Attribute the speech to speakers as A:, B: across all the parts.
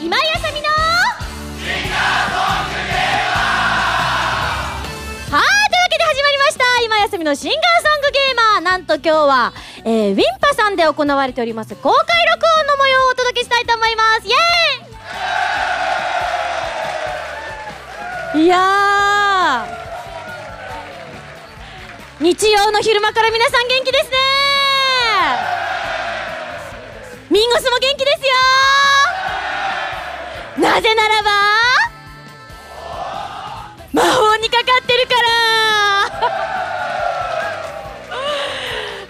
A: 今井あさみのはいというわけで始まりました。今井あさみのシンガーソングゲーマー。なんと今日は、えー、ウィンパさんで行われております。公開録音の模様をお届けしたいと思います。イエーイいやー。日曜の昼間から皆さん元気ですね。ミンゴスも元気ですよ。なぜならば魔法にかかってるから。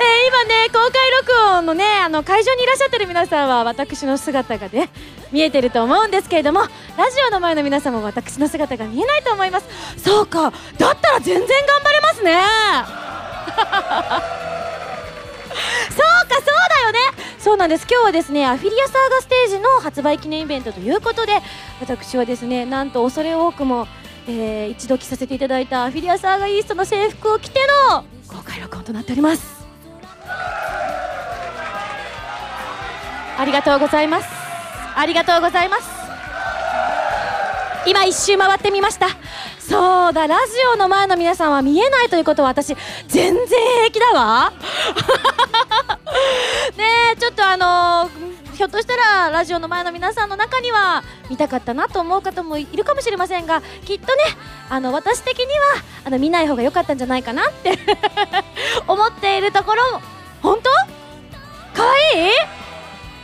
A: えー今ね公開録音のねあの会場にいらっしゃってる皆さんは私の姿がね見えてると思うんですけれどもラジオの前の皆さんも私の姿が見えないと思います。そうかだったら全然頑張れますね。かそうだよね。そうなんです。今日はですねアフィリアサーガステージの発売記念イベントということで私はですねなんと恐れ多くも、えー一度着させていただいたアフィリアサーガイーストの制服を着ての公開録音となっております。ありがとうございます。ありがとうございます。今一周回ってみました。そうだラジオの前の皆さんは見えないということは私全然平気だわ。ねえちょっとあのーひょっとしたらラジオの前の皆さんの中には見たかったなと思う方もいるかもしれませんがきっとねあの私的にはあの見ない方が良かったんじゃないかなって 思っているところ本当？かわいい？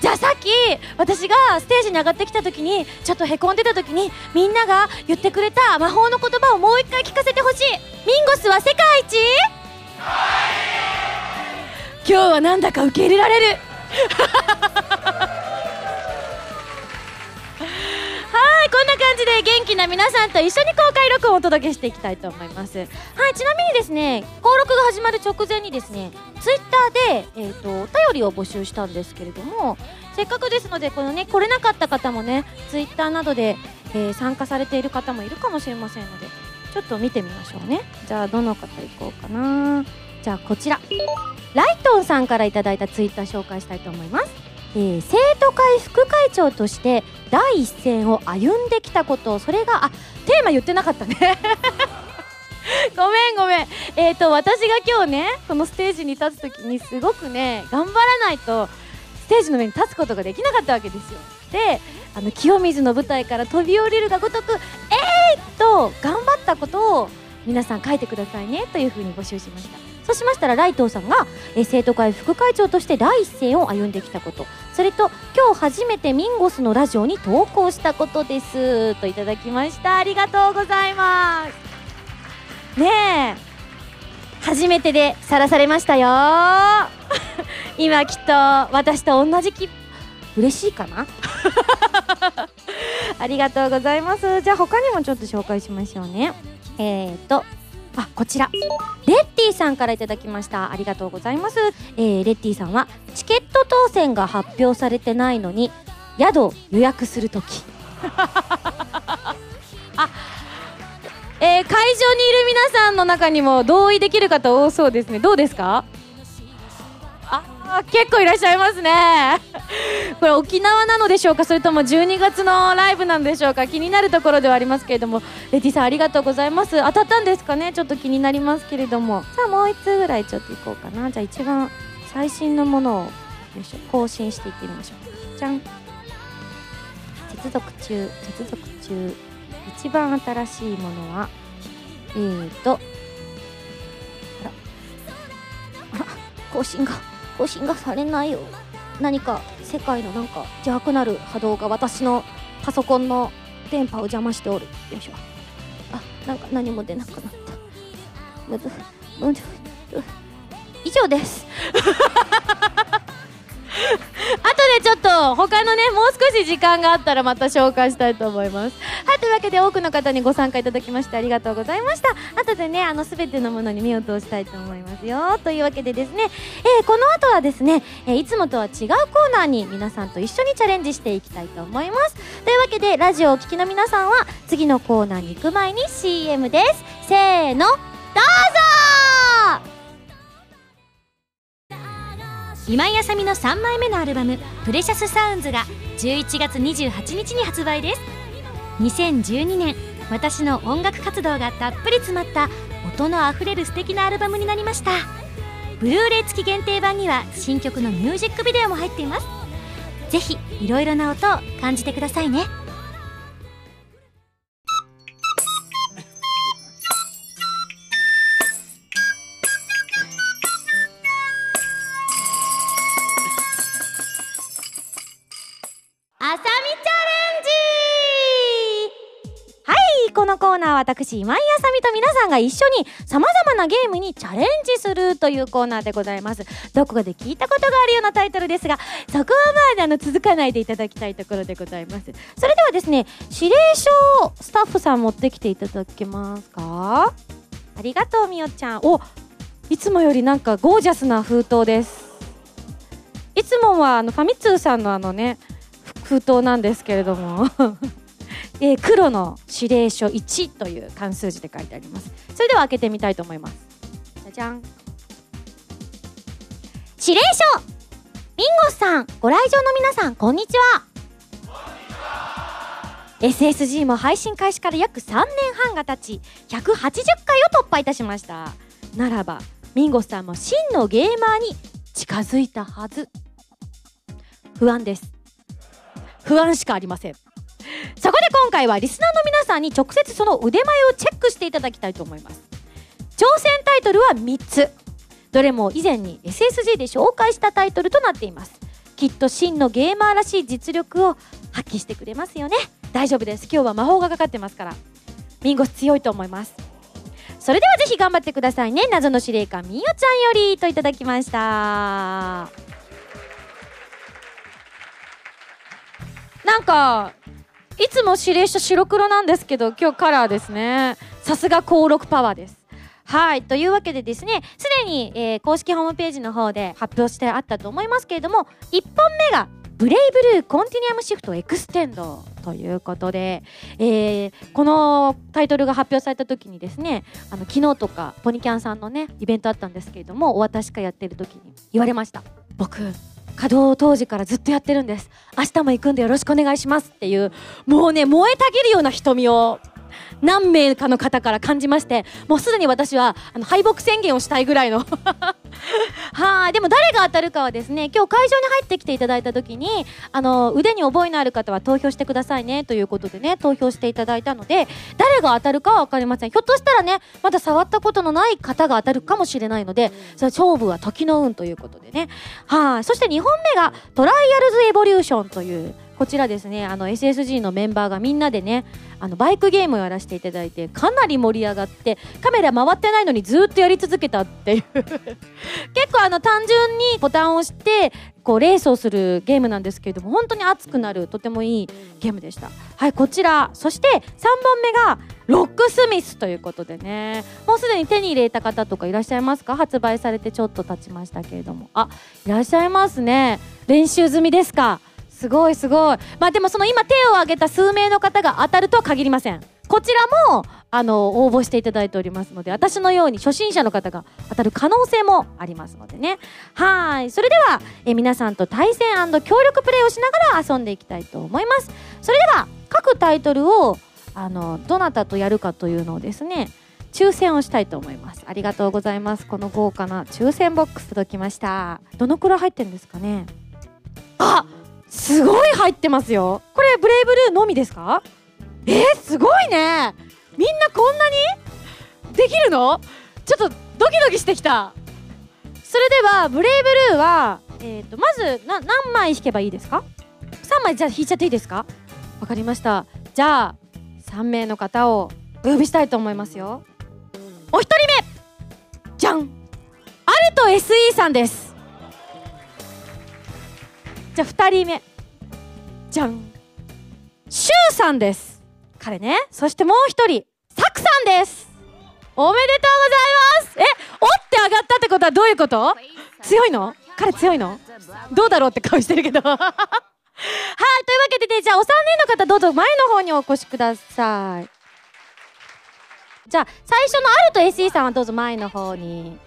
A: じゃあさっき私がステージに上がってきた時にちょっとへこんでた時にみんなが言ってくれた魔法の言葉をもう一回聞かせてほしい。ミンゴスは世界一。今日はなんだか受け入れられるこんな感じで元気な皆さんと一緒に公開録音をお届けしていきたいと思います。はいちなみにですね登録が始まる直前にですねツイッターで、えー、とお便りを募集したんですけれどもせっかくですのでこのね来れなかった方もねツイッターなどで、えー参加されている方もいるかもしれませんのでちょっと見てみましょうね。じゃあどの方行こうかな。じゃあこちら。ライトンさんからいただいたツイッター紹介したいと思います、えー生徒会副会長として第一線を歩んできたことそれがあテーマ言ってなかったね。ごめんごめん。えっ、と私が今日ねこのステージに立つ時にすごくね頑張らないとステージの上に立つことができなかったわけですよ。であの清水の舞台から飛び降りるがごとくえーっと頑張ったことを皆さん書いてくださいねというふうに募集しました。そうしましたらライトーさんが、えー生徒会副会長として第一線を歩んできたこと。それと今日初めてミンゴスのラジオに投稿したことです。といただきました。ありがとうございます。ねえ。初めてでさらされましたよ。今きっと私と同じ気嬉しいかな？ありがとうございます。じゃあ他にもちょっと紹介しましょうね。えーとあこちら。レッティさんからいただきました。ありがとうございます、えーレッティさんはチケット当選が発表されてないのに宿を予約するとき あえー会場にいる皆さんの中にも同意できる方多そうですね。どうですか？結構いらっしゃいますね。これ沖縄なのでしょうか？それとも12月のライブなんでしょうか？気になるところではありますけれども。レティさんありがとうございます。当たったんですかね？ちょっと気になりますけれども。さあもう1通ぐらいちょっといこうかな。じゃあ一番最新のものをよいしょ。更新していってみましょう。じゃん。接続中。接続中。一番新しいものはえーと。あら。更新が。更新がされないよ何か世界のなんか邪悪なる波動が私のパソコンの電波を邪魔しておる。よいしょ。あなんか何も出なくなった。むずむず。以上です。後でちょっと他のねもう少し時間があったらまた紹介したいと思います。はいというわけで多くの方にご参加いただきましてありがとうございました。後でねあの全てのものに目を通したいと思いますよ。というわけでですね、えーこの後はですね、えーいつもとは違うコーナーに皆さんと一緒にチャレンジしていきたいと思います。というわけでラジオをお聞きの皆さんは次のコーナーに行く前に CM です。せーの。今井あさみの3枚目のアルバム「プレシャスサウンズが11月28日に発売です。2012年私の音楽活動がたっぷり詰まった音のあふれる素敵なアルバムになりました。ブルーレイ付き限定版には新曲のミュージックビデオも入っています。ぜひいろいろな音を感じてくださいね。私今井あさみと皆さんが一緒にさまざまなゲームにチャレンジするというコーナーでございます。どこかで聞いたことがあるようなタイトルですがそこはまああの続かないでいただきたいところでございます。それではですね指令書をスタッフさん持ってきていただけますか？ありがとうみおちゃん。おいつもよりなんかゴージャスな封筒です。いつもはあのファミ通さんのあのね封筒なんですけれども。えー、黒の指令書1という漢数字で書いてあります。それでは開けてみたいと思います。じゃじゃん。指令書。ミンゴスさんご来場の皆さんこんにちは。SSG も配信開始から約3年半が経ち180回を突破いたしました。ならばミンゴスさんも真のゲーマーに近づいたはず。不安です。不安しかありません。今回はリスナーの皆さんに直接その腕前をチェックしていただきたいと思います。挑戦タイトルは3つ。どれも以前に SSG で紹介したタイトルとなっています。きっと真のゲーマーらしい実力を発揮してくれますよね。大丈夫です。今日は魔法がかかってますから。ミンゴス強いと思います。それではぜひ頑張ってくださいね。謎の司令官みよちゃんよりといただきました。なんかいつも指令書白黒なんですけど今日カラーですね。さすが公録パワーです。はいというわけでですねすでに、えー、公式ホームページの方で発表してあったと思いますけれども1本目がブレイブルーコンティニアムシフトエクステンドということで、えー、このタイトルが発表された時にですねあの昨日とかポニキャンさんのねイベントあったんですけれどもお渡し会やってる時に言われました。僕。稼働当時からずっとやってるんです。明日も行くんでよろしくお願いしますっていうもうね燃えたぎるような瞳を。何名かの方から感じましてもうすでに私はあの敗北宣言をしたいぐらいの。はいでも誰が当たるかはですね今日会場に入ってきていただいた時にあの腕に覚えのある方は投票してくださいねということでね投票していただいたので誰が当たるかは分かりません。ひょっとしたらねまだ触ったことのない方が当たるかもしれないのでそれ勝負は時の運ということでね。はいそして2本目がトライアルズエボリューションというこちらですねあの SSG のメンバーがみんなでねあのバイクゲームをやらせていただいてかなり盛り上がってカメラ回ってないのにずっとやり続けたっていう。結構あの単純にボタンを押してこうレースをするゲームなんですけれども本当に熱くなるとてもいいゲームでした。はいこちら。そして3本目がロックスミスということでね。もうすでに手に入れた方とかいらっしゃいますか？発売されてちょっと経ちましたけれども。あいらっしゃいますね。練習済みですか？すごいすごい。まあでもその今手を挙げた数名の方が当たるとは限りません。こちらもあの応募していただいておりますので私のように初心者の方が当たる可能性もありますのでね。はい。それではえ皆さんと対戦協力プレイをしながら遊んでいきたいと思います。それでは各タイトルをあのどなたとやるかというのをですね抽選をしたいと思います。ありがとうございます。この豪華な抽選ボックス届きました。どのくらい入ってるんですかね？あすごい入ってますよ。これブレイブルーのみですか？えー、すごいね。みんなこんなに？できるの？ちょっとドキドキしてきた。それではブレイブルーは、えーと、まずな何枚引けばいいですか？3枚じゃあ引いちゃっていいですか？わかりました。じゃあ3名の方をお呼びしたいと思いますよ。お一人目じゃんアルト SE さんです。じゃあ2人目。じゃん。シュウさんです。彼ね。そしてもう1人。サクさんです。おめでとうございます。えおって上がったってことはどういうこと？強いの？彼強いの？どうだろうって顔してるけど。はいというわけで、ね、じゃあお三人の方どうぞ前の方にお越しください。じゃあ最初のアルト SE さんはどうぞ前の方に。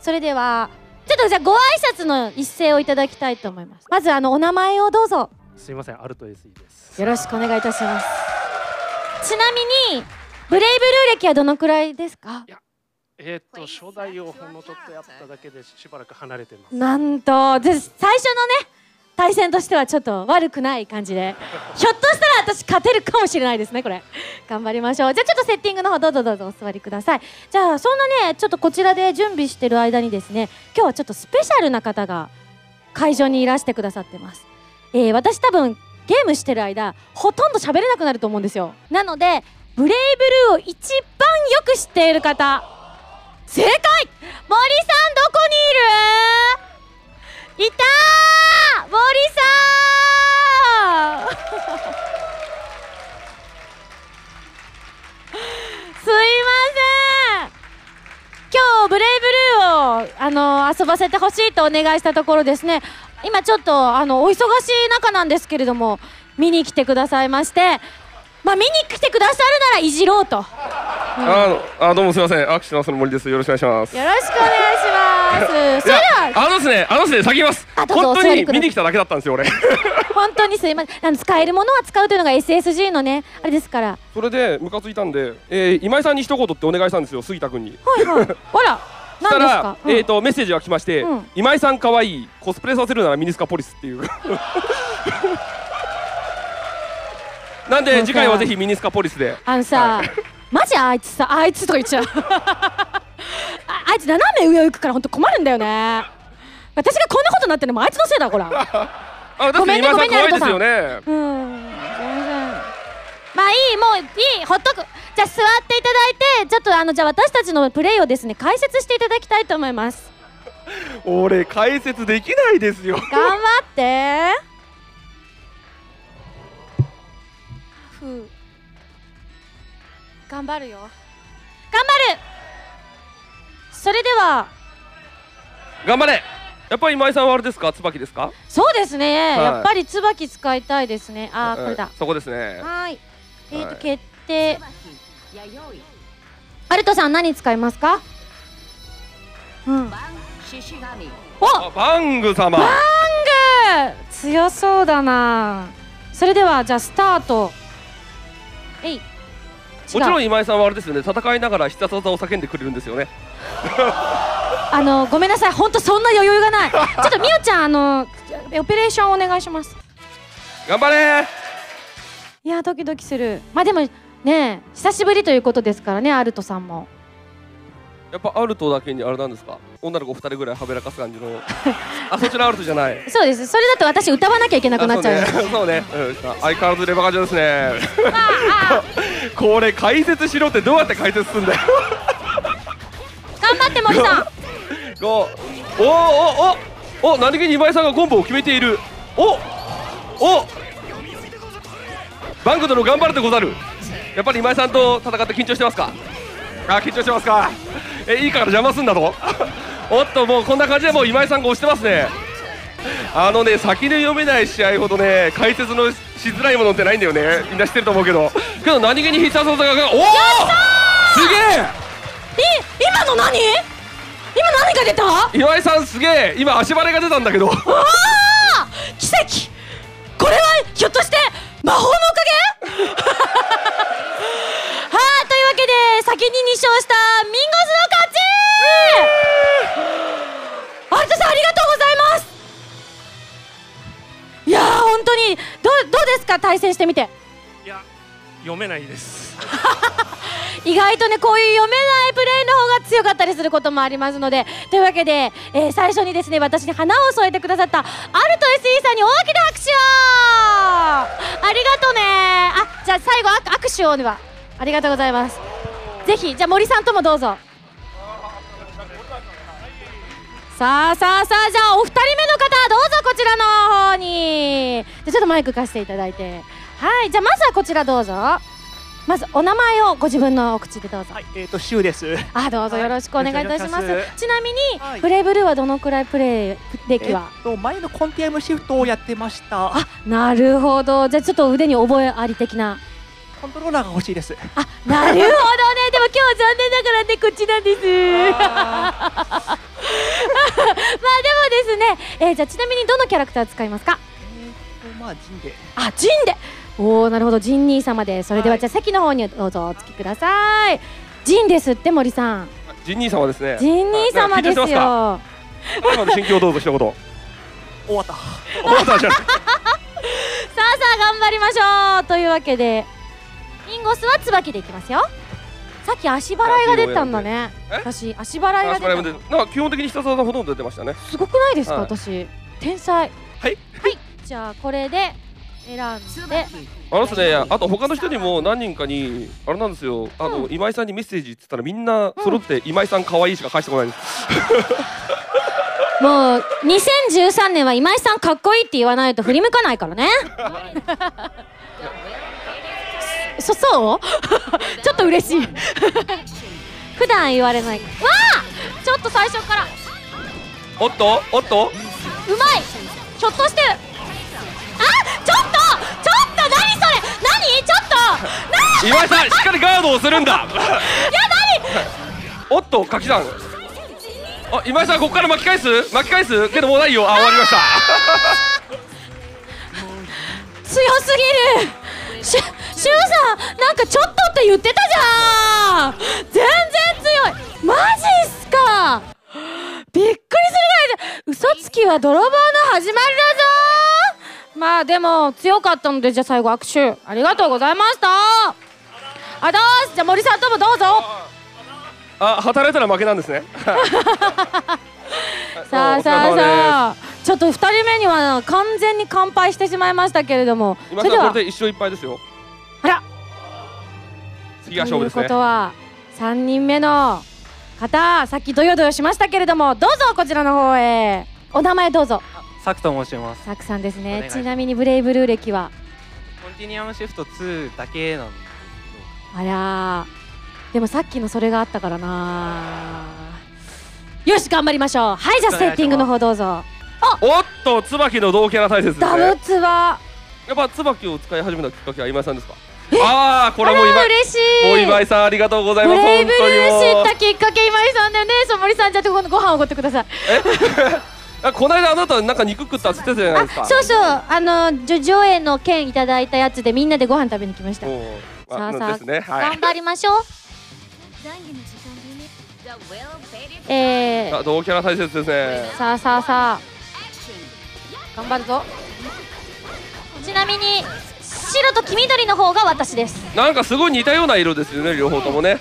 A: それではちょっとじゃあご挨拶の一声をいただきたいと思いますまずあのお名前をどうぞ
B: すいません、アルト SE です。
A: よろしくお願いいたしますちなみにブレイブルー歴はどのくらいですか？
B: えーっと、初代をほんのちょっとやっただけでしばらく離れてます。
A: なんとで最初のね対戦としてはちょっと悪くない感じで。ひょっとしたら私勝てるかもしれないですねこれ。頑張りましょう。じゃあちょっとセッティングの方どうぞどうぞお座りください。じゃあそんなねちょっとこちらで準備してる間にですね今日はちょっとスペシャルな方が会場にいらしてくださってます、えー私多分ゲームしてる間ほとんど喋れなくなると思うんですよ。なのでブレイブルーを一番よく知っている方。正解！森さんどこにいる？いたー！森さん すいません。今日ブレイブルーをあの遊ばせてほしいとお願いしたところですね。今ちょっとあのお忙しい中なんですけれども見に来てくださいまして。まあ見に来てくださるならいじろうと。よ
C: あのあどうもすみません。アクションの森です。よろしくお願いします。
A: ろしくお願いします。それ
C: あのですねあのですね先言います。本当に見に来ただけだったんですよ俺。
A: 本当にすいません。あの使えるものは使うというのが SSG のねあれですから。
C: それでムカついたんで、えー、今井さんに一言ってお願いしたんですよ杉田君に。
A: はいはい。あら
C: そした
A: 何ですか、うん。
C: えー、とメッセージが来まして、
A: うん。
C: 今井さん可愛いコスプレさせるならミニスカポリスっていう。なんで次回はぜひミニスカポリスで。
A: あのさ、マジあいつさあいつとか言っちゃう。ああいつ斜め上を行くから本当困るんだよね私がこんなことになってるのもあいつのせいだほら。
C: あ
A: ごめんね
C: 今井さん可愛い
A: ごめんね
C: ですよね。
A: うんすいませんまあいいもういいほっとく。じゃあ座っていただいてちょっとあのじゃあ私たちのプレイをですね解説していただきたいと思います。
C: 俺解説できないですよ。
A: 頑張って。ふう。頑張るよ。頑張る。それでは。
C: 頑張れやっぱり今井さんはあれですか？椿ですか？
A: そうですね、
C: はい。
A: やっぱり椿使いたいですね。あー
C: うん
A: これだ。
C: そこですね。
A: はーい。えーと、
C: はい。
A: 決定。アルトさん何使いますか？うん。お
C: あバング様。
A: バング！強そうだな。それではじゃあスタート。えい。
C: もちろん今井さんはあれですよね。戦いながら必殺技を叫んでくれるんですよね
A: あのごめんなさい。本当そんな余裕がない。ちょっとみおちゃんあのオペレーションお願いします。
C: 頑張れ。
A: いやドキドキする。まあでもね久しぶりということですからねアルトさんも。
C: やっぱアルトだけにあれなんですか？女の子二人ぐらいはべらかす感じの。あそっちのアルトじゃない。
A: そうです。それだと私歌わなきゃいけなくなっちゃう。
C: あそうね。そうね、うん、相変わらずレバカジョですね。これ解説しろってどうやって解説すんだよ。
A: 頑張って森さん
C: こうおおおおお何気に今井さんがコンボを決めている。おおバンク殿頑張るでござる。やっぱり今井さんと戦って緊張してますか？あ緊張してますか。えいいから邪魔すんだぞ。おっともうこんな感じでもう今井さんが押してますね。あのね先で読めない試合ほどね解説のしづらいものってないんだよね。みんな知ってると思うけど。けど何気に必殺技がおおすげえ！
A: い今の何？今何が出た？
C: 岩井さんすげえ今足バレが出たんだけど。
A: ああ奇跡！これはひょっとして魔法のおかげ？はあというわけで先に2勝したミンゴスの勝ち！アルトさんありがとうございます！いやー本当にどうどうですか？対戦してみて
B: 読めないです。
A: 意外とねこういう読めないプレーの方が強かったりすることもありますので。というわけで、えー最初にですね私に花を添えてくださったアルト SE さんに大きな拍手を。ありがとうね。あじゃあ最後握手をでは。ありがとうございます。ぜひじゃあ森さんともどうぞ。さあさあさあじゃあお二人目の方どうぞこちらの方に。じゃあちょっとマイク貸していただいて。はいじゃあまずはこちらどうぞ。まずお名前をご自分のお口でどうぞ。
D: はい、えっ、と、シュウです。
A: あどうぞよろしくお願いいたします,、
D: はい
A: ちなみに、
D: はい。
A: プレイブルーはどのくらいプレイ歴は、
D: えっと、前のコンティアムシフトをやってました。
A: あなるほど。じゃあちょっと腕に覚えあり的な。
D: コントローラーが欲しいです。
A: あなるほどね。でも今日は残念ながらねこっちなんです。えー、じゃあちなみにどのキャラクター使いますか？
D: えーとまあ陣で。
A: あジンでおおなるほど。ジン兄様でそれでは
D: はい。
A: じゃあ席の方にどうぞお付きください。ジンですって森さん。
C: ジン兄様ですね。
A: ジン兄様ですよ。
C: はいなんか緊張してますか最後まで心境をどうぞ一言
D: 終わった。
C: 終わったじゃん。
A: さあさあ頑張りましょう。というわけでインゴスは椿でいきますよ。さっき足払いが出たんだね。
C: え？
A: 私足払いが出た。
C: でなんか基本的に北澤さんほとんど出てましたね。
A: すごくないですか、
C: はい。
A: 私天才。
C: はい。
A: はい。じゃあこれで選んで。
C: あのですねあと他の人にも何人かにあれなんですよ。あの、
A: うん。
C: 今井さんにメッセージって言ったらみんな揃って今井さん可愛いしか返してこないんです、
A: もう2013年は今井さんかっこいいって言わないと振り向かないからね。そそう？ちょっと嬉しい。普段言われないわあ！ちょっと最初から。
C: おっと？おっと？
A: うまい！ひょっとして！あちょっとちょっと何それ何？ちょっとな
C: 今井さんしっかりガードをするんだ。いや何？おっと柿さん。あ今井さんここから巻き返す？巻き返す？けどもうないよ。あ終わりました。
A: 強すぎる。しゅうさんなんかちょっとって言ってたじゃん。全然強い。マジっすか。びっくりするぐらいで嘘つきは泥棒の始まりだぞまあでも強かったのでじゃあ最後握手。ありがとうございました。あどうすじゃあ森さんともどうぞ。
C: あ働いたら負けなんですね。
A: さあさあさあ。ちょっと2人目には完全に乾杯してしまいましたけれども。そ
C: 今さんこれで一勝一敗ですよ。
A: あら。
C: 次が勝負ですね。
A: ということは3人目の方さっきドヨドヨしましたけれどもどうぞこちらの方へ。お名前どうぞ
E: サクと申します。
A: サクさんですね。ちなみにブレイブルー歴は？
E: コンティニアムシフト2だけなんです
A: あらー。でもさっきのそれがあったからなよし頑張りましょう。はいじゃあセッティングの方どうぞ。
C: おっと椿の同キャラ大切です
A: ダ
C: ね
A: ブツは
C: やっぱ椿を使い始めたきっかけは今井さんですか？ああこれはもう今
A: 嬉しい。
C: もう今井さんありがとうございます。
A: ブレイブルー知ったきっかけ今井さんだよね。そう森さんじゃあごご飯おごってください
C: あこの間あなたなんか肉食ったって言ってたじゃないですか。
A: あそうそう。あのジョジョエの券いただいたやつでみんなでご飯食べに来ました。さあさあ
C: ね。はい。
A: 頑張りましょう。えー、
C: あ同キャラ大切ですね。
A: さあさあさあ。頑張るぞ。ちなみに白と黄緑の方が私です。
C: なんかすごい似たような色ですよね両方ともね。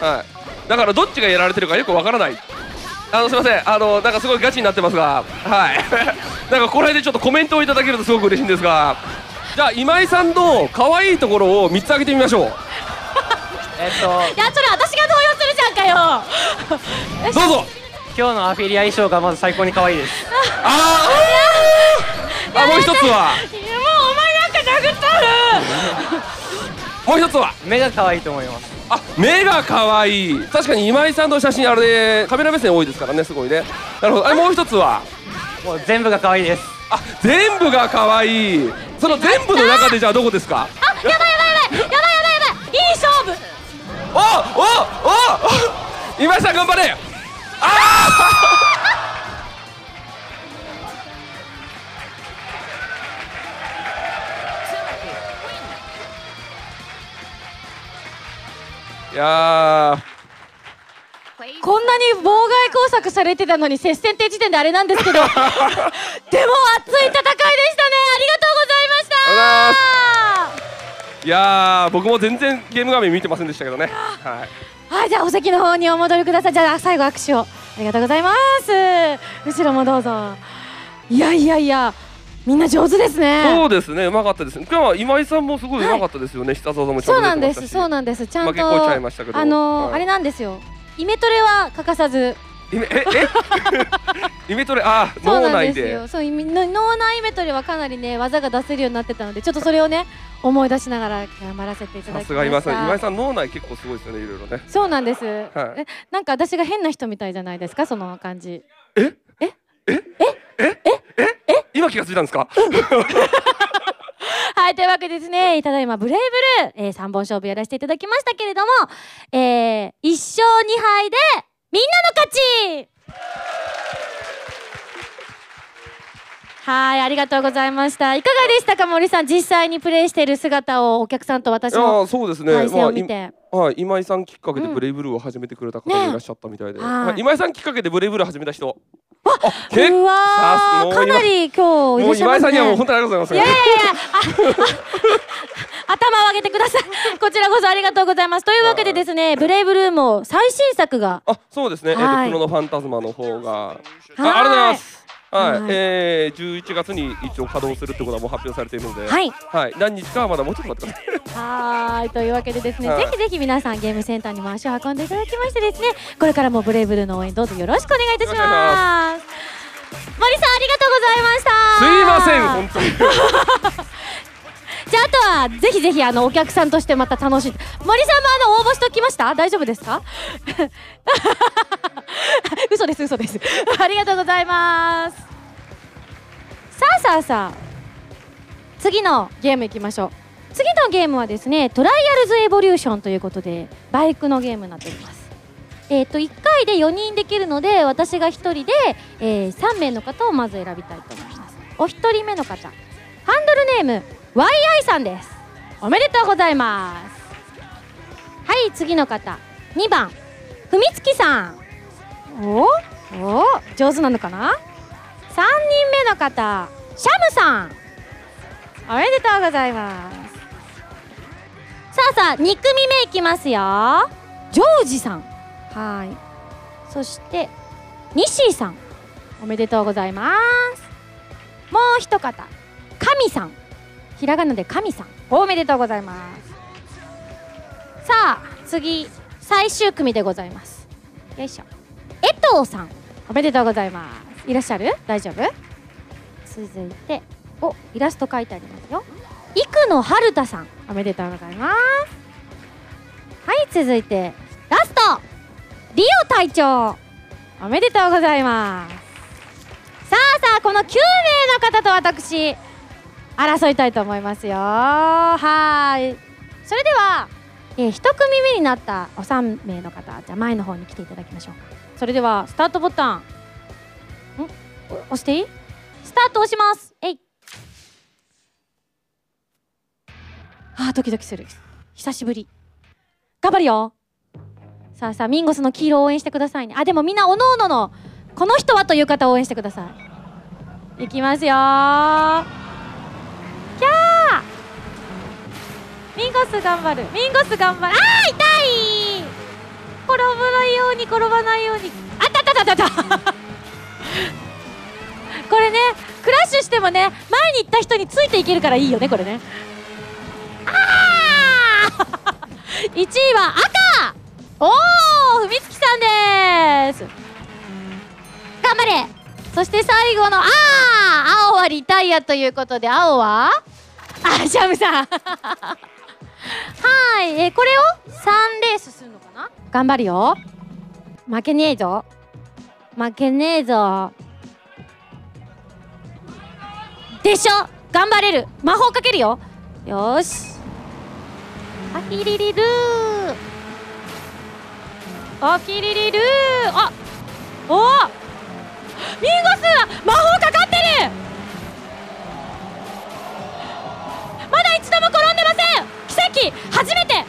C: はい。だからどっちがやられてるかよくわからないあのすいません。あのなんかすごいガチになってますが。はい。なんかこの辺でちょっとコメントをいただけるとすごく嬉しいんですが。じゃあ今井さんの可愛いところを3つ挙げてみましょう。
E: えっと、
A: いやそれ私が動揺するじゃんかよ。
C: どうぞ。
E: 今日のアフィリア衣装がまず最高に可愛いです。
C: あー。あもう一つは。
A: もうお前なんか殴ったる。
C: もう一つは。
E: 目が可愛いと思います。
C: あ目が可愛い。確かに今井さんの写真あれカメラ目線多いですからねすごいね。なるほど。あもう一つは？
E: もう全部が可愛いです。
C: あ全部が可愛い。その全部の中でじゃあどこですか？
A: あやばいやばいやばいやばいやばい。やばいいい勝負。
C: おおお今井さん頑張れ。あーいや
A: こんなに妨害工作されてたのに接戦って時点であれなんですけど でも熱い戦いでしたねありがとうございました
C: ーいやー僕も全然ゲーム画面見てませんでしたけどねはい
A: はい、じゃあお席の方にお戻りください。じゃあ最後握手をありがとうございます。後ろもどうぞ。いやいやいや、みんな上手ですね。
C: そうですね。うまかったです。ね今日は今井さんもすごいうまかったですよね、下澤さんもちゃ
A: そうなんで、
C: す。
A: そうなんです。ちゃんとあのあれなんですよ。イメトレは欠かさず。
C: イメええ？イメトレ？あ
A: そうなん
C: 脳内で
A: ですよ。そうイメの脳内イメトレはかなりね技が出せるようになってたので、ちょっとそれをね思い出しながら頑張らせていただきました。
C: さすが今井さん。今井さん脳内結構すごいですよねいろいろね。
A: そうなんです。
C: い。
A: えなんか私が変な人みたいじゃないですか？その感じ。
C: 今気がついたんですか？
A: はい、というわけでですね、ただいまブレイブルー、えー、3本勝負やらせていただきましたけれども、えー、1勝2敗で、みんなの勝ち。はいありがとうございました。いかがでしたか森さん？実際にプレイしている姿をお客さんと私
C: いや
A: の
C: ーそうですね。
A: 対戦を見
C: ま
A: て、
C: はい今井さんきっかけで
A: うん。
C: ブレイブルーを始めてくれた方がいらっしゃったみたいで、
A: ねはい。
C: はい今井さんきっかけでブレイブルー始めた人。あ結構
A: かなり今日ね。
C: 今井さんにはもう本当にありがとうございます。
A: いやいやいやあ頭を上げてください。こちらこそありがとうございます。というわけでですねブレイブルーも最新作が。
C: あそうですね、えっ、
A: はい。
C: とクロノファンタズマの方が。あ
A: はい。
C: ありがとうございますはい、
A: はい。
C: えー、11月に一応稼働するってことはもう発表されているので、
A: はい。
C: はい、何日かはまだもうちょっと待ってください。
A: はーい。というわけでですね、
C: はい。
A: ぜひぜひ皆さんゲームセンターにも足を運んでいただきましてですねこれからもブレイブルーの応援どうぞよろしくお願いいたします。森さんありがとうございました。
C: すいません、本当に。
A: じゃああとはぜひぜひあのお客さんとしてまた楽しんで森さんもあの応募しておきました？大丈夫ですか？嘘です嘘です。ありがとうございます。さあさあさあ次のゲームいきましょう。次のゲームはですねトライアルズエボリューションということでバイクのゲームになっております。えっ、と1回で4人できるので私が1人で、えー3名の方をまず選びたいと思います。お一人目の方。ハンドルネーム YI さんです。おめでとうございます。はい次の方。2番。ふみつきさん。おお上手なのかな？3人目の方。シャムさん。おめでとうございます。さあさあ2組目いきますよ。ジョージさん。はい。そしてニッシーさん。おめでとうございます。もう一方。神さん。ひらがなで神さんおめでとうございます。さあ次最終組でございます。よいしょ。江藤さんおめでとうございます。いらっしゃる？大丈夫？続いておイラスト書いてありますよ。生野春太さんおめでとうございます。はい続いてラストリオ隊長おめでとうございます。さあさあこの9名の方と私争いたいと思いますよ。はい。それでは、えー、1組目になったお3名の方じゃあ前の方に来ていただきましょうか。それではスタートボタン。ん？押していい？スタート押します。えい。あードキドキする。久しぶり。頑張るよ。さあさあミンゴスの黄色を応援してくださいね。あでもみんなおのおののこの人はという方を応援してください。いきますよミンゴス頑張る。ミンゴス頑張る。あー痛い！転ばないように転ばないように。あったったったったった。これねクラッシュしてもね前に行った人についていけるからいいよねこれね。あー！1位は赤！おおふみつきさんです。頑張れ。そして最後のあー！青はリタイアということで青は？あジャムさん。はい、えーこれを3レースするのかな？頑張るよ。負けねえぞ。負けねえぞ。でしょ？頑張れる。魔法かけるよ。よし。あヒリリルー。あヒリリルー。あおおミンゴス魔法かかってる。まだ一度も転んでません。奇跡初めて。あ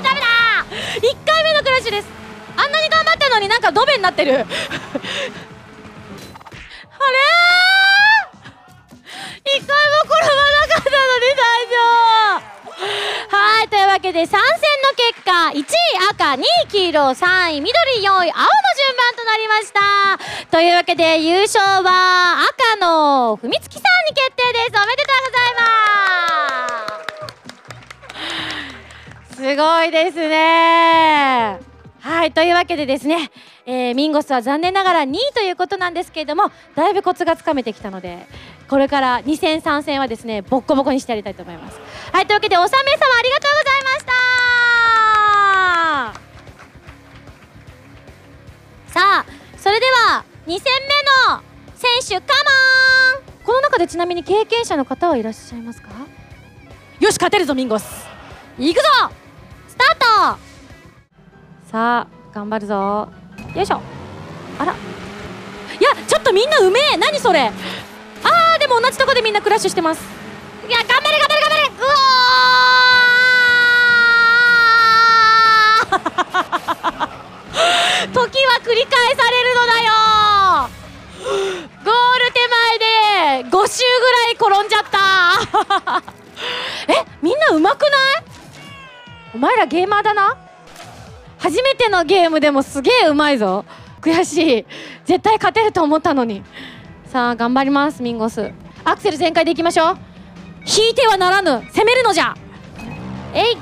A: ーダメだ。1回目のクラッシュです。あんなに頑張ったのになんかドベになってる。あれ？ー一回も転ばなかったのに大丈夫。はいというわけで3戦の結果1位赤2位黄色3位緑4位青の順番となりました。というわけで優勝は赤のふみつきさんに決定です。おめでとうございます。すごいですね。はいというわけでですね、えーミンゴスは残念ながら2位ということなんですけれどもだいぶコツがつかめてきたのでこれから2戦3戦はですねボッコボコにしてやりたいと思います。はいというわけでお三名様ありがとうございました。さあそれでは2戦目の選手カモン。この中でちなみに経験者の方はいらっしゃいますか？よし勝てるぞミンゴス。行くぞ。スタートさあ頑張るぞ。よいしょ。あら。いやちょっとみんなうめえ。何それ。あーでも同じとこでみんなクラッシュしてます。いや頑張れ頑張れ頑張れ。うわー。時は繰り返されるのだよ。ゴール手前で5周ぐらい転んじゃった。えみんなうまくない？お前らゲーマーだな？初めてのゲームでもすげえうまいぞ。悔しい。絶対勝てると思ったのに。さあ頑張りますミンゴス。アクセル全開でいきましょう。引いてはならぬ。攻めるのじゃ。えい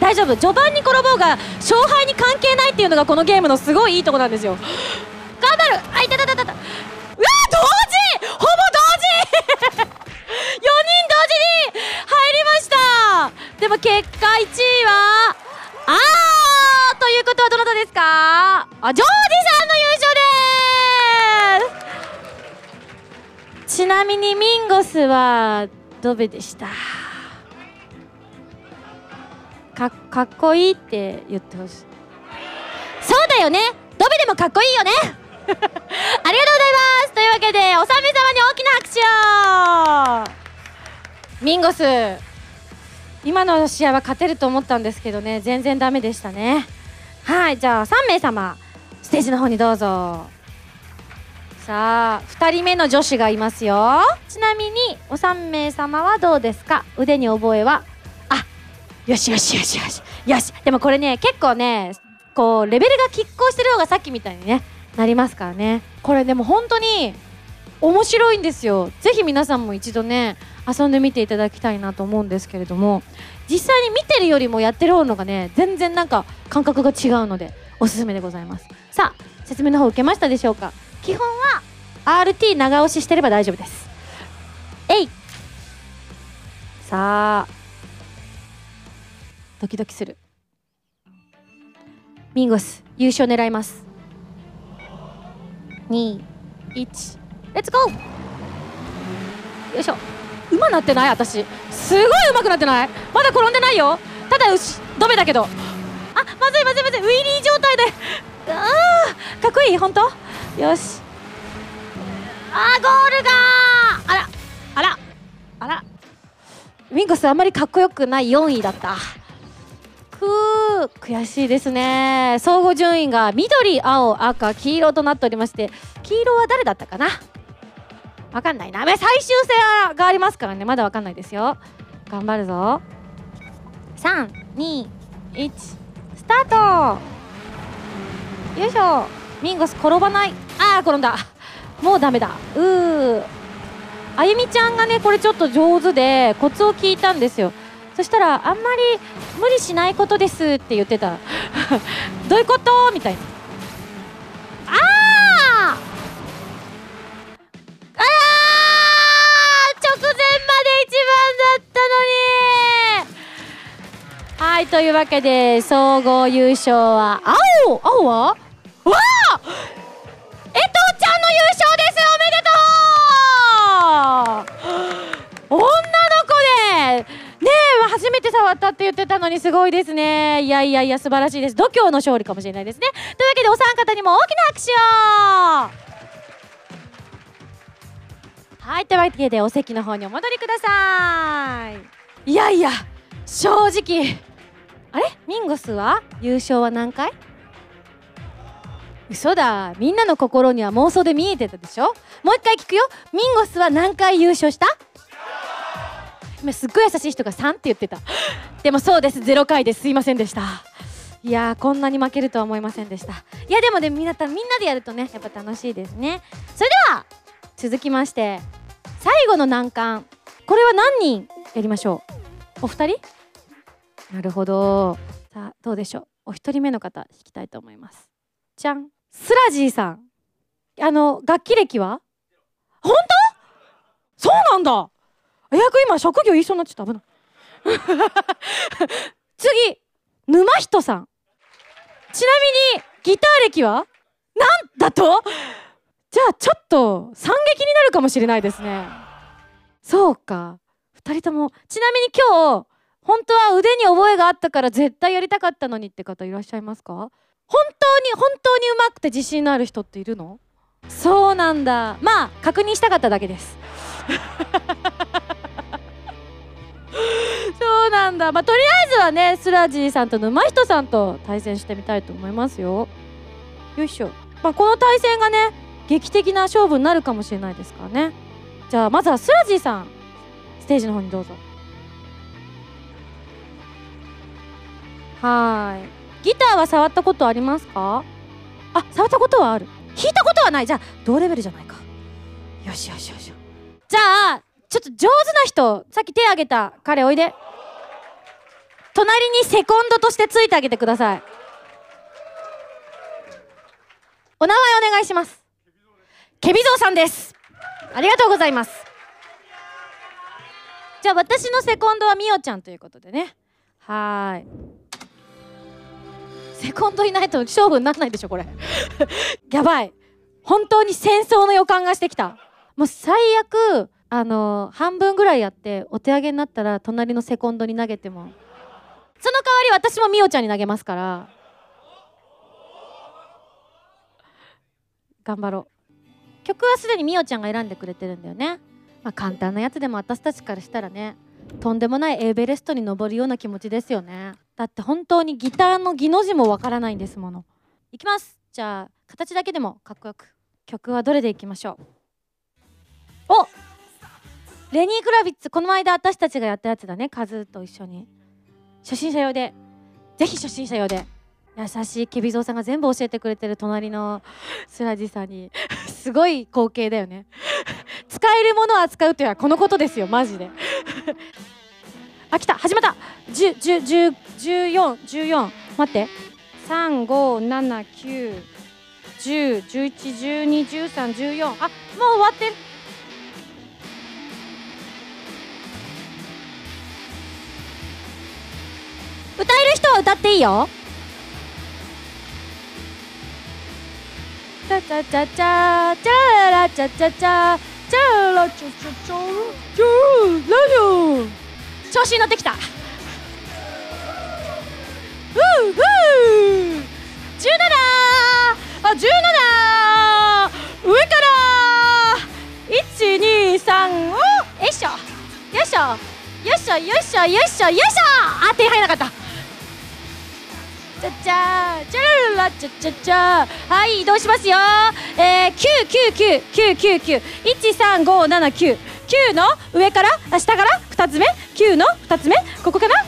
A: 大丈夫。序盤に転ぼうが勝敗に関係ないっていうのがこのゲームのすごいいいとこなんですよ頑張るあいたたたたたうわ同時ほぼ同時4人同時に入りましたでも結果1位はあーということはどなたですかあジョージさんの優勝です。ちなみにミンゴスはドベでした。かかっこいいって言ってほしい。そうだよね。ドベでもかっこいいよね。ありがとうございます。というわけでおさめ様に大きな拍手を。ミンゴス今の試合は勝てると思ったんですけどね。全然ダメでしたね。はいじゃあ3名様。ステージの方にどうぞ。さあ2人目の女子がいますよ。ちなみにお3名様はどうですか？腕に覚えは？あよしよしよしよしよし。でもこれね結構ねこうレベルが拮抗してる方がさっきみたいにねなりますからね。これでも本当に面白いんですよ。ぜひ皆さんも一度ね遊んでみていただきたいなと思うんですけれども実際に見てるよりもやってる方のがね全然なんか感覚が違うのでおすすめでございます。さあ説明の方受けましたでしょうか？基本は RT 長押ししてれば大丈夫です。えい！さあ。ドキドキする。ミンゴス優勝狙います。21レッツゴーよいしょ。馬なってない？私。すごい上手くなってない？まだ転んでないよ。ただ牛ドベだけど。あまずいまずいまずい。ウィリー状態で。あかっこいい？本当？よし。あーゴールがあらあらあら。ウィンコスあんまりかっこよくない4位だった。くー悔しいですね。総合順位が緑青赤黄色となっておりまして黄色は誰だったかな？わかんないな。最終戦がありますからね。まだわかんないですよ。頑張るぞ。321スタート！よいしょ。ミンゴス転ばない。あー転んだ。もうダメだ。うー。あゆみちゃんがねこれちょっと上手でコツを聞いたんですよ。そしたらあんまり無理しないことですって言ってた。どういうこと？みたいな。あー！ああ直前まで一番だったのに！はいというわけで総合優勝は青。青は？わあえとちゃんの優勝です。おめでとう。女の子で。ねえ初めて触ったって言ってたのにすごいですね。いやいやいや素晴らしいです。度胸の勝利かもしれないですねというわけでお三方にも大きな拍手を。はいというわけでお席の方にお戻りください。いやいや正直。あれ？ミンゴスは？優勝は何回？嘘だ。みんなの心には妄想で見えてたでしょ？もう一回聞くよ。ミンゴスは何回優勝した？今すっごい優しい人が3って言ってた。でもそうです。0回ですいませんでした。いやーこんなに負けるとは思いませんでした。いやでもねみんなみんなでやるとねやっぱ楽しいですね。それでは続きまして最後の難関。これは何人やりましょう？お二人？なるほど。さあどうでしょう？お一人目の方引きたいと思います。じゃん。スラジーさん。あの楽器歴は？本当？そうなんだ。最悪今職業言いそうになっちゃった。危ない。次沼人さん。ちなみにギター歴は？なんだと？じゃあちょっと惨劇になるかもしれないですね。そうか。2人とも。ちなみに今日本当は腕に覚えがあったから絶対やりたかったのにって方いらっしゃいますか？本当に本当にうまくて自信のある人っているの？そうなんだ。まあ確認したかっただけです。そうなんだ。まあとりあえずはねスラジーさんと沼人さんと対戦してみたいと思いますよ。よいしょ、まあ、この対戦がね劇的な勝負になるかもしれないですからね。じゃあまずはスラジーさんステージの方にどうぞ。はーいギターは触ったことありますか？あ触ったことはある。弾いたことはない。じゃあ同レベルじゃないか。よしよしよし。じゃあちょっと上手な人さっき手挙げた彼おいで。隣にセコンドとしてついてあげてください。お名前お願いします。ケビゾウさんです。ありがとうございます。じゃあ私のセコンドはミオちゃんということでね。はーい。セコンドいないと勝負にならないでしょこれ。やばい。本当に戦争の予感がしてきた。もう最悪あの半分ぐらいやってお手上げになったら隣のセコンドに投げても。その代わり私もミオちゃんに投げますから。頑張ろう。曲はすでにミオちゃんが選んでくれてるんだよね。まあ簡単なやつでも私たちからしたらね。とんでもないエーベレストに登るような気持ちですよね。だって本当にギターの技の字もわからないんですもの。いきます。じゃあ形だけでもかっこよく曲はどれでいきましょう。お！レニー・クラビッツ。この間私たちがやったやつだね。カズと一緒に。初心者用で。ぜひ初心者用で。優しいケビゾウさんが全部教えてくれてる隣のスラジさんに。すごい光景だよね。使えるものを扱うというのはこのことですよ。マジで。あ来た。始まった。10 10 10 14 14待って。3579 10、11、12、13、14あもう終わってる。歌える人は歌っていいよ。チャチャチャチャチャララチャチャチャチャラチャチャチャチャララ調子に乗ってきた。ふうふう。17あ17上から。123およいしょ。よいしょ。よいしょ。よいしょ。よいしょ。よいしょ。あ手入らなかった。チャチャチャララチャチャチャはい移動しますよ。えー、999999 13579 9の上からあ下から？2つ目？9の2つ目？ここかな？よ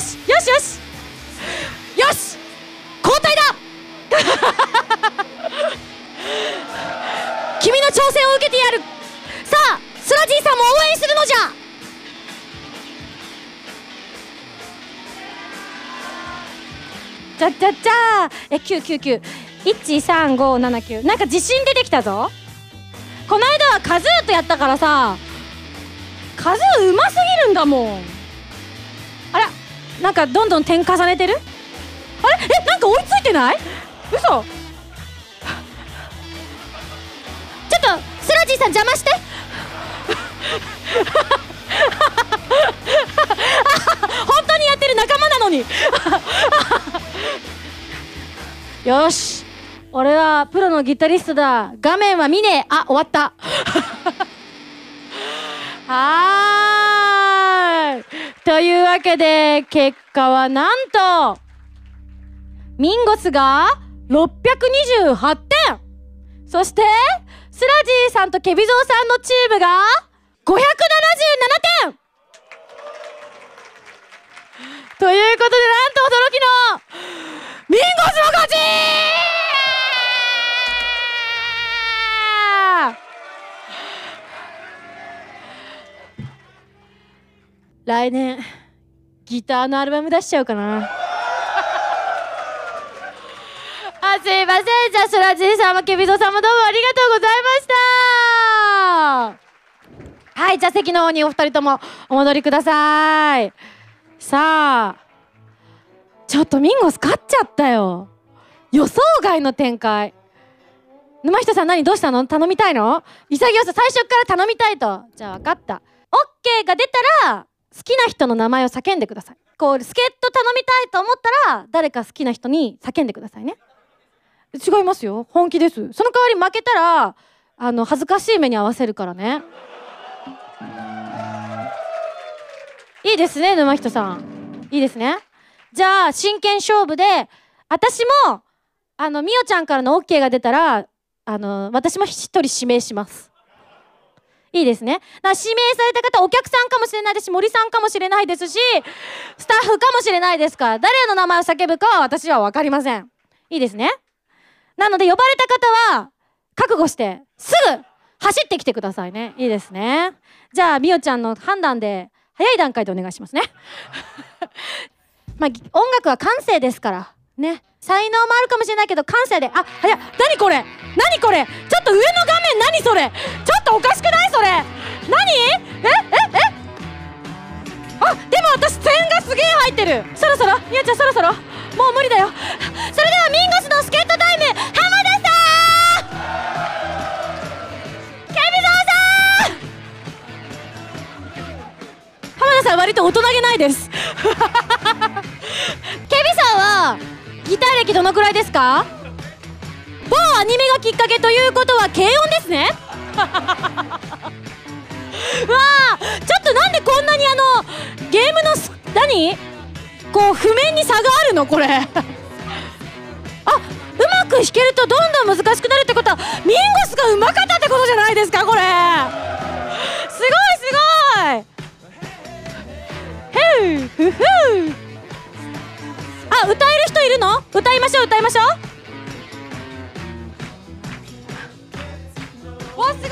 A: し！よし！よし！よし！交代だ！君の挑戦を受けてやる！さあスラジーさんも応援するのじゃ！じゃじゃじゃえ999 13579なんか自信出てきたぞ。この間はカズーとやったからさカズーうますぎるんだもん。あらなんかどんどん点重ねてる？あれ？えなんか追いついてない？嘘。ちょっとスラジーさん邪魔して。本当にやってる仲間なのに。よし。俺はプロのギタリストだ。画面は見ねえ。あ終わった。はーい。というわけで結果はなんとミンゴスが628点。そしてスラジーさんとケビゾウさんのチームが577点。ということでなんと驚きのミンゴスの勝ち来年ギターのアルバム出しちゃうかな。あすいません。じゃあスラジーさんもケビゾさんもどうもありがとうございました。はいじゃあ席の方にお二人ともお戻りください。さあちょっとミンゴス勝っちゃったよ。予想外の展開。沼下さん何どうしたの？頼みたいの？潔さ最初から頼みたいと。じゃあ分かった。OK が出たら好きな人の名前を叫んでください。こう助っ人頼みたいと思ったら誰か好きな人に叫んでくださいね。違いますよ。本気です。その代わり負けたらあの恥ずかしい目に合わせるからね。いいですね沼人さん。いいですね。じゃあ真剣勝負で私もあのみおちゃんからの OK が出たらあの私も一人指名します。いいですね。だ指名された方、お客さんかもしれないですし、森さんかもしれないですし、スタッフかもしれないですから、誰の名前を叫ぶかは私はわかりません。いいですね。なので、呼ばれた方は、覚悟して、すぐ走ってきてくださいね。いいですね。じゃあ、みおちゃんの判断で、早い段階でお願いしますね。まあ、音楽は感性ですから。ね。才能もあるかもしれないけど、感性で。あ、早い。何これ？何これ？ちょっと上の画面何それ？ちょっとおかしくないそれ？何？え？え？え？あ、でも私点がすげえ入ってる。そろそろ？みおちゃんそろそろ？もう無理だよ。それではミンゴスの助っ人タイム浜田さん！ケビゾーさん！浜田さん割と大人げないです。ケビさんはギター歴どのくらいですか？某アニメがきっかけということは軽音ですね。わあちょっとなんでこんなにあのゲームの何？こう譜面に差があるのこれ。あうまく弾けるとどんどん難しくなるってことはミンゴスがうまかったってことじゃないですかこれ。すごいすごい。へうふふあ歌える人いるの？歌いましょう歌いましょう。わすごい！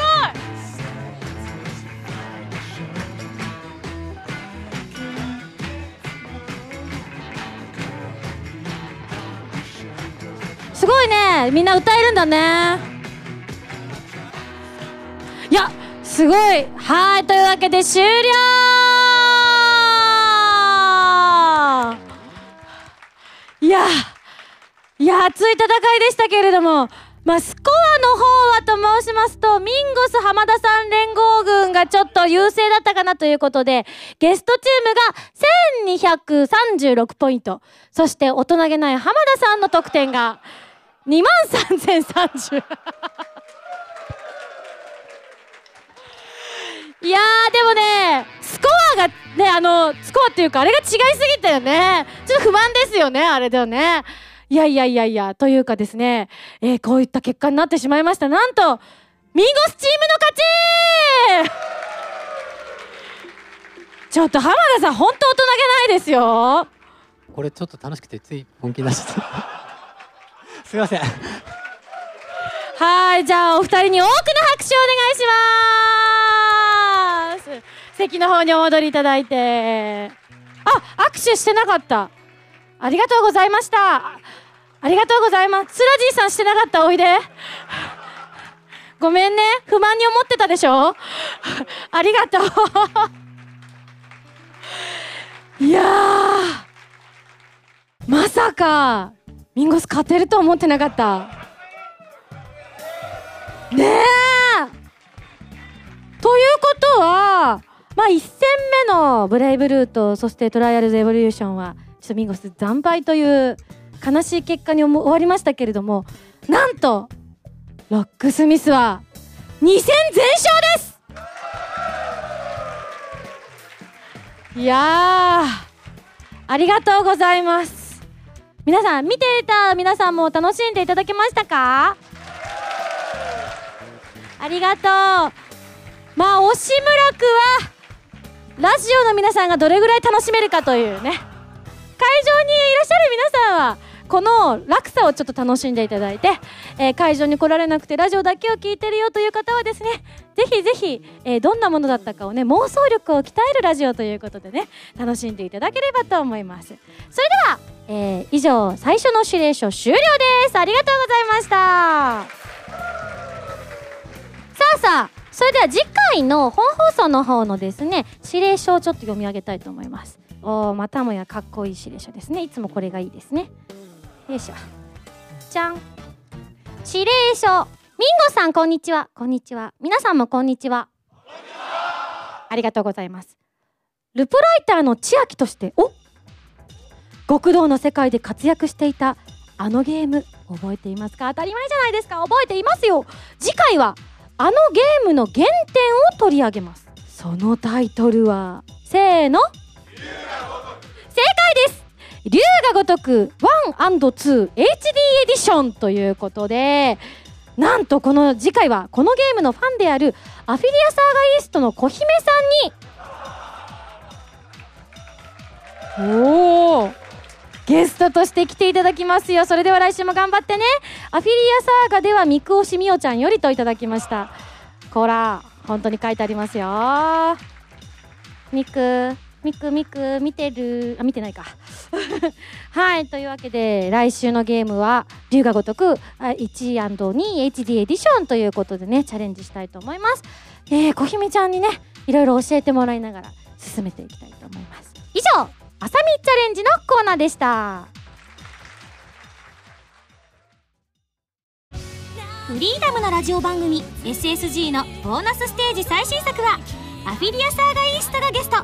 A: すごいね。みんな歌えるんだね。いやすごい。はいというわけで終了。いやいや熱い戦いでしたけれどもまあ、スコアの方はと申しますと、ミンゴス浜田さん連合軍がちょっと優勢だったかなということで、ゲストチームが1236ポイント。そして大人げない浜田さんの得点が2万3030。いやー、でもね、スコアがね、あの、スコアっていうか、あれが違いすぎたよね。ちょっと不満ですよね、あれだよね。いやいやいやいや、というかですね、えーこういった結果になってしまいました。なんと、ミンゴスチームの勝ちちょっと浜田さん、本当大人げないですよ。
F: これちょっと楽しくてつい本気出してすいません
A: はい、じゃあお二人に多くの拍手をお願いします。席の方にお戻りいただいて。あ、握手してなかった。ありがとうございました。ありがとうございます。スラジーさんしてなかったおいで。ごめんね。不満に思ってたでしょありがとう。いや。まさか、ミンゴス勝てると思ってなかった。ねえということは、まあ、1戦目のブレイブルート、そしてトライアルズエボリューションは、ちょっとミンゴス惨敗という悲しい結果に終わりましたけれども、なんと、ロックスミスは2戦全勝ですいや、ありがとうございます。皆さん、見ていた皆さんも楽しんでいただけましたか？ありがとう。まあ、押村区は、ラジオの皆さんがどれぐらい楽しめるかというね。会場にいらっしゃる皆さんは、この落差をちょっと楽しんでいただいて、えー会場に来られなくてラジオだけを聞いてるよという方はですね、ぜひぜひ、えーどんなものだったかをね、妄想力を鍛えるラジオということでね、楽しんでいただければと思います。それでは、えー以上、最初の指令書終了です。ありがとうございました。さあさあ、それでは次回の本放送の方のですね、指令書をちょっと読み上げたいと思います。おー、またもやかっこいい指令書ですね。いつもこれがいいですね。よいしょ。じゃん。指令書。ミンゴさん、こんにちは。こんにちは。皆さんもこんにちは。ありがとうございます。ルポライターの千秋として、お極道の世界で活躍していたあのゲーム覚えていますか？当たり前じゃないですか覚えていますよ次回はあのゲームの原点を取り上げます。そのタイトルはせーの。正解です。龍が如く 1&2HD エディションということでなんとこの次回はこのゲームのファンであるアフィリアサーガイーストの小姫さんに。おおゲストとして来ていただきますよ。それでは来週も頑張ってね。アフィリアサーガではミクオシミオちゃんよりといただきました。こら本当に書いてありますよ。ミクミクミク見てる。あ見てないか。はいというわけで来週のゲームは龍が如く 1&2HD エディションということでねチャレンジしたいと思います。えー、小姫ちゃんにねいろいろ教えてもらいながら進めていきたいと思います。以上あさみチャレンジのコーナーでした。
G: フリーダムなラジオ番組 SSG のボーナスステージ最新作はアフィリアサーガイーストがゲスト。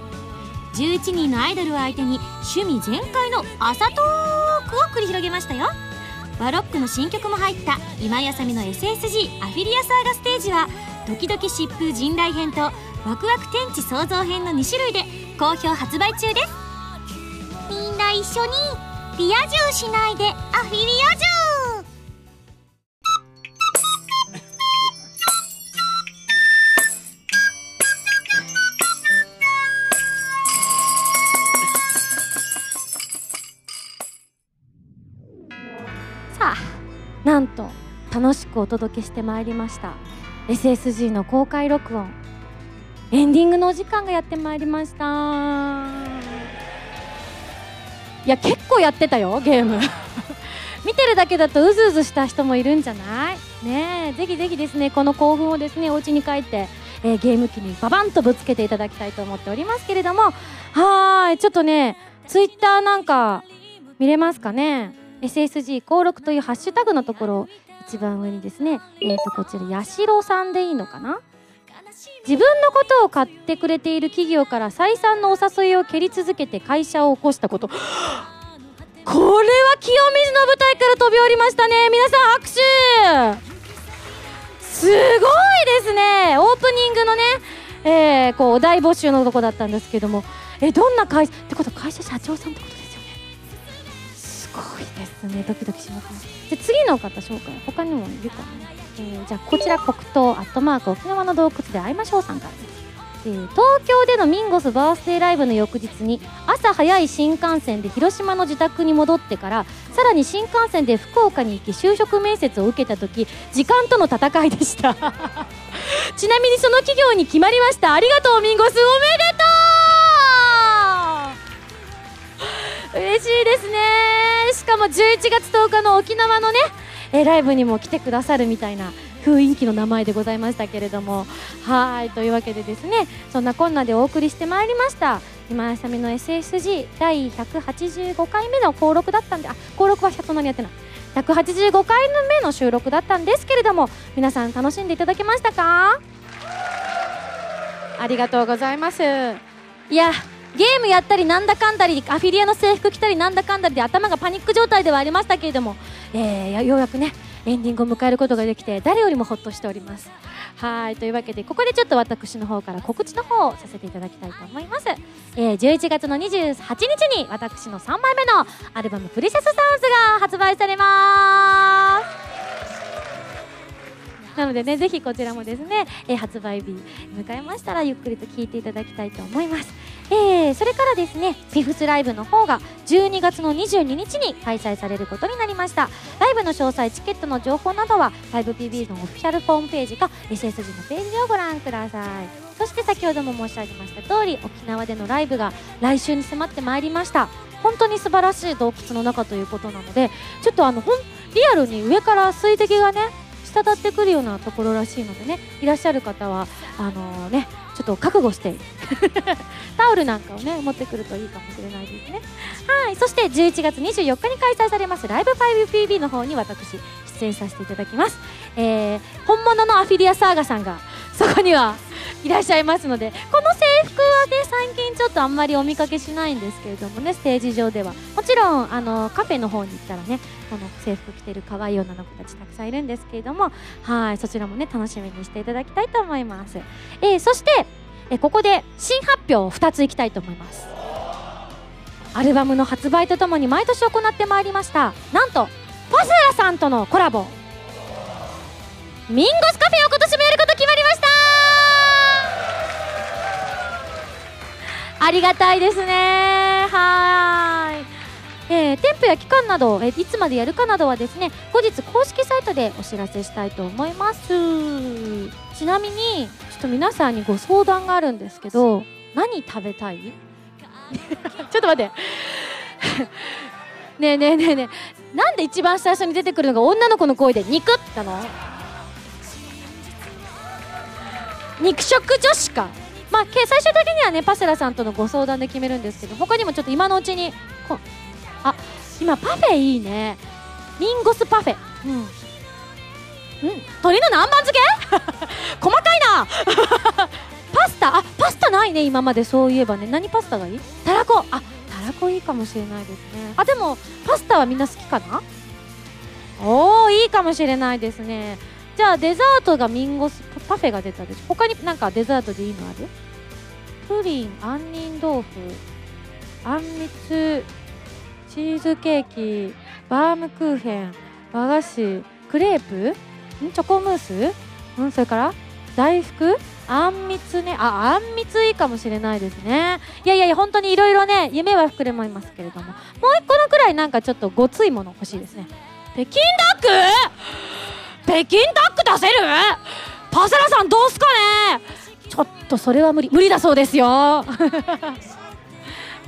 G: 11人のアイドルを相手に趣味全開の朝トークを繰り広げましたよ。バロックの新曲も入った今井あさみの SSG アフィリアサーガステージはドキドキ疾風陣雷編とワクワク天地創造編の2種類で好評発売中です。みんな一緒にリア充しないでアフィリア充
A: さあなんと楽しくお届けしてまいりました。SSG の公開録音。エンディングのお時間がやってまいりました。いや結構やってたよゲーム。見てるだけだとうずうずした人もいるんじゃない？ねえぜひぜひですねこの興奮をですねお家に帰って、えーゲーム機にババンとぶつけていただきたいと思っておりますけれども。はーいちょっとねツイッターなんか見れますかね？SSG 登録というハッシュタグのところ一番上にですねえっ、とこちら八代さんでいいのかな？自分のことを買ってくれている企業から再三のお誘いを蹴り続けて会社を起こしたこと。これは清水の舞台から飛び降りましたね。皆さん拍手。すごいですね。オープニングのね、えーこうお題募集のとこだったんですけども。えどんな会社？ってこと会社社長さんってことですよね。すごいですね。ドキドキしますね。で次の方紹介。他にもいるかな、えーじゃあこちら黒糖アットマーク沖縄の洞窟で会いましょうさんからえー東京でのミンゴスバースデーライブの翌日に朝早い新幹線で広島の自宅に戻ってからさらに新幹線で福岡に行き就職面接を受けた時時間との戦いでした。ちなみにその企業に決まりました。ありがとうミンゴスおめでとう!嬉しいですね。しかも11月10日の沖縄のね、えライブにも来てくださるみたいな雰囲気の名前でございましたけれども。はいというわけでですねそんなこんなでお送りしてまいりました。今井さみの SSG 第185回目の登録だったんであ登録はそんなにやってない185回目の収録だったんですけれども皆さん楽しんでいただけましたか？ありがとうございます。いやゲームやったりなんだかんだりアフィリアの制服着たりなんだかんだりで頭がパニック状態ではありましたけれども、えーようやくねエンディングを迎えることができて誰よりもほっとしております。はいというわけでここでちょっと私の方から告知の方をさせていただきたいと思います、えー11月の28日に私の3枚目のアルバム「プリセスサウンズ」が発売されます。なのでね、ぜひこちらもですね、えー発売日迎えましたらゆっくりと聴いていただきたいと思います。えーそれからですね、フィフスライブの方が12月の22日に開催されることになりました。ライブの詳細、チケットの情報などは 5PB のオフィシャルホームページか SSG のページをご覧ください。そして先ほども申し上げました通り、沖縄でのライブが来週に迫ってまいりました。本当に素晴らしい洞窟の中ということなので、ちょっとあの、ほん、リアルに上から水滴がね、滴ってくるようなところらしいのでねいらっしゃる方はあのねちょっと覚悟して タオルなんかをね持ってくるといいかもしれないですね。はいそして11月24日に開催されますライブ 5PB の方に私出演させていただきます、えー本物のアフィリアサーガさんがそこにはいらっしゃいますのでこの制服はね最近ちょっとあんまりお見かけしないんですけれどもねステージ上では。もちろんあのカフェの方に行ったらねこの制服着てる可愛い女の子たちたくさんいるんですけれどもはいそちらもね楽しみにしていただきたいと思います、えーそして、えーここで新発表を2ついきたいと思います。アルバムの発売とともに毎年行ってまいりました。なんとファスラさんとのコラボ。ミンゴスカフェを今年もやること決まりました。ありがたいですね。はい。えー店舗や期間など、えーいつまでやるかなどはですね後日公式サイトでお知らせしたいと思います。ちなみにちょっと皆さんにご相談があるんですけど何食べたい？ちょっと待って。ねえねえねえねえ。なんで一番最初に出てくるのが女の子の声で肉なの？肉食女子か。まあ最終的にはねパセラさんとのご相談で決めるんですけど他にもちょっと今のうちにこあ今パフェいいね。リンゴスパフェ。うん。うん。鶏の南蛮漬け？細かいな！パスタ？あパスタないね今まで。そういえばね。何パスタがいい？たらこ。あたらこいいかもしれないですね。あでもパスタはみんな好きかな？おおいいかもしれないですね。じゃあデザートがミンゴスパフェが出たでしょ？他になんかデザートでいいのある？プリン杏仁豆腐あんみつチーズケーキバームクーヘン和菓子クレープ？ん？チョコムース？うん？それから？大福？あんみつね。ああんみついいかもしれないですね。いやいやいや本当にいろいろね夢は膨れますけれども。もう一個のくらいなんかちょっとごついもの欲しいですね。北京ダック？北京ダック出せる？パセラさんどうすかね？ちょっとそれは無理。無理だそうですよ。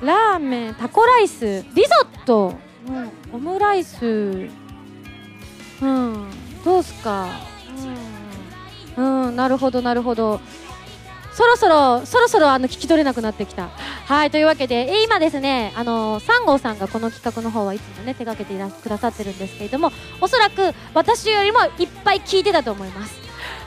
A: ラーメンタコライスリゾット、うん、オムライス。うんどうすか？うん、うん、なるほどなるほど。そろそろそろそろあの聞き取れなくなってきた。はいというわけで今ですねあの3号さんがこの企画の方はいつもね手掛けていらくださってるんですけれどもおそらく私よりもいっぱい聞いてたと思います。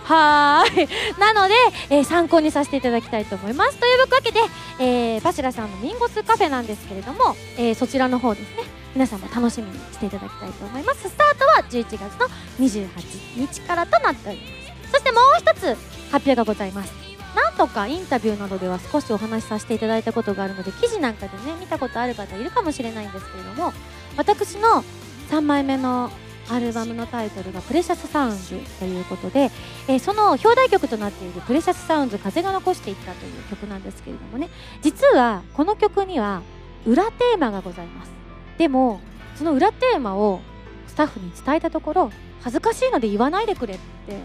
A: はーい。なので、えー参考にさせていただきたいと思います。というわけで、えー、バシラさんのミンゴスカフェなんですけれども、えーそちらの方ですね。皆さんも楽しみにしていただきたいと思います。スタートは11月の28日からとなっております。そしてもう一つ発表がございます。なんとかインタビューなどでは少しお話しさせていただいたことがあるので記事なんかでね見たことある方いるかもしれないんですけれども私の3枚目のアルバムのタイトルが「プレシャスサウンズ」ということで、えーその表題曲となっている「プレシャスサウンズ風が残していった」という曲なんですけれどもね。実はこの曲には裏テーマがございます。でもその裏テーマをスタッフに伝えたところ恥ずかしいので言わないでくれって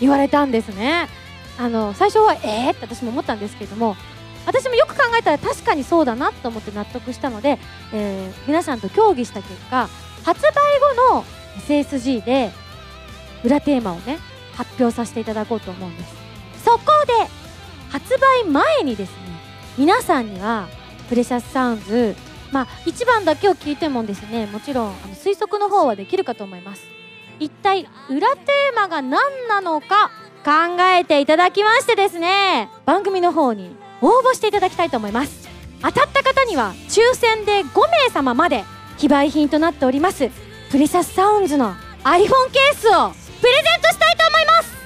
A: 言われたんですね。あの最初はえー？って私も思ったんですけれども私もよく考えたら確かにそうだなと思って納得したので、えー皆さんと協議した結果発売後の SSG で裏テーマをね発表させていただこうと思うんです。そこで発売前にですね皆さんにはプレシャスサウンズまあ1番だけを聞いてもですねもちろんあの推測の方はできるかと思います。一体裏テーマが何なのか考えていただきましてですね番組の方に応募していただきたいと思います。当たった方には抽選で5名様まで非売品となっておりますプレシャスサウンズの iPhone ケースをプレゼントしたいと思います。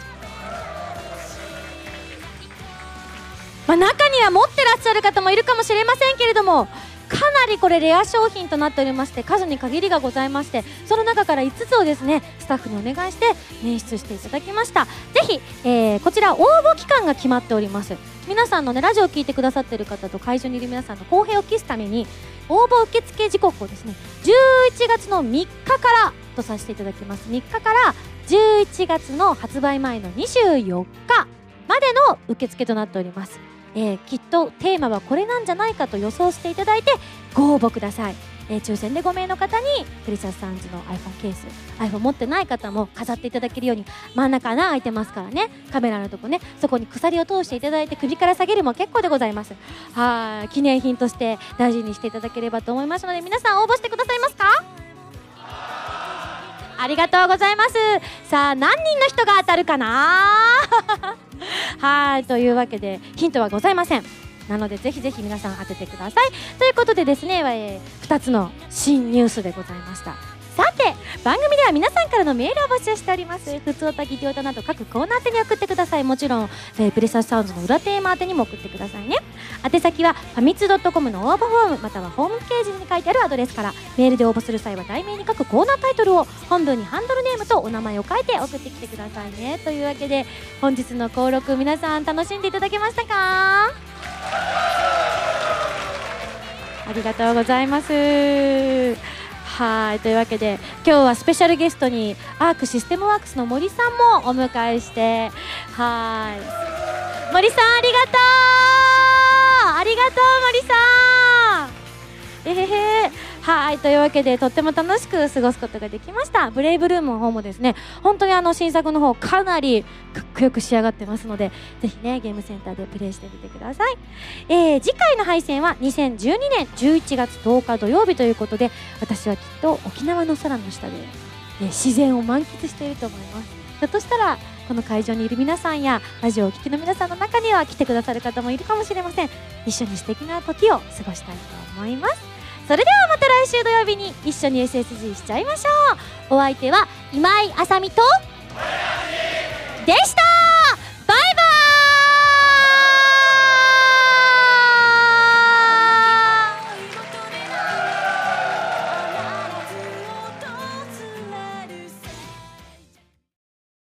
A: まあ、中には持ってらっしゃる方もいるかもしれませんけれどもかなりこれレア商品となっておりまして数に限りがございましてその中から5つをですねスタッフにお願いして捻出していただきました。ぜひ、えーこちら応募期間が決まっております。皆さんのねラジオを聞いてくださっている方と会場にいる皆さんの公平を期すために応募受付時刻をですね11月の3日からとさせていただきます。3日から11月の発売前の24日までの受付となっております。えーきっとテーマはこれなんじゃないかと予想していただいてご応募ください、えー抽選で5名の方にプレシャスサンズの iPhone ケース iPhone 持ってない方も飾っていただけるように真ん中穴開いてますからね。カメラのとこねそこに鎖を通していただいて首から下げるも結構でございます。はい記念品として大事にしていただければと思いますので皆さん応募してくださいますか？ありがとうございます。さあ何人の人が当たるかな？はいというわけでヒントはございません。なのでぜひぜひ皆さん当ててください。ということでですね、えー、2つの新ニュースでございました。さて番組では皆さんからのメールを募集しております。普通歌ギテオタなど各コーナー宛てに送ってください。もちろん、えー、プレサスサウンズの裏テーマ宛てにも送ってくださいね。宛先はファミツドットコムの応募フォームまたはホームページに書いてあるアドレスからメールで応募する際は題名に書くコーナータイトルを本文にハンドルネームとお名前を書いて送ってきてくださいね。というわけで本日の登録皆さん楽しんでいただけましたか？ありがとうございます。はいというわけで今日はスペシャルゲストにアークシステムワークスの森さんもお迎えしてはい。森さんありがとう！ありがとう森さん！えへへ。はいというわけでとっても楽しく過ごすことができました。ブレイブルームの方もですね本当にあの新作の方かなりかっこよく仕上がってますのでぜひねゲームセンターでプレイしてみてください、えー、次回の配信は2012年11月10日土曜日ということで私はきっと沖縄の空の下で、ね、自然を満喫していると思います。ひょっとしたらこの会場にいる皆さんやラジオをお聴きの皆さんの中には来てくださる方もいるかもしれません。一緒に素敵な時を過ごしたいと思います。それではまた来週土曜日に一緒に SSG しちゃいましょう。お相手は今井あさみとでした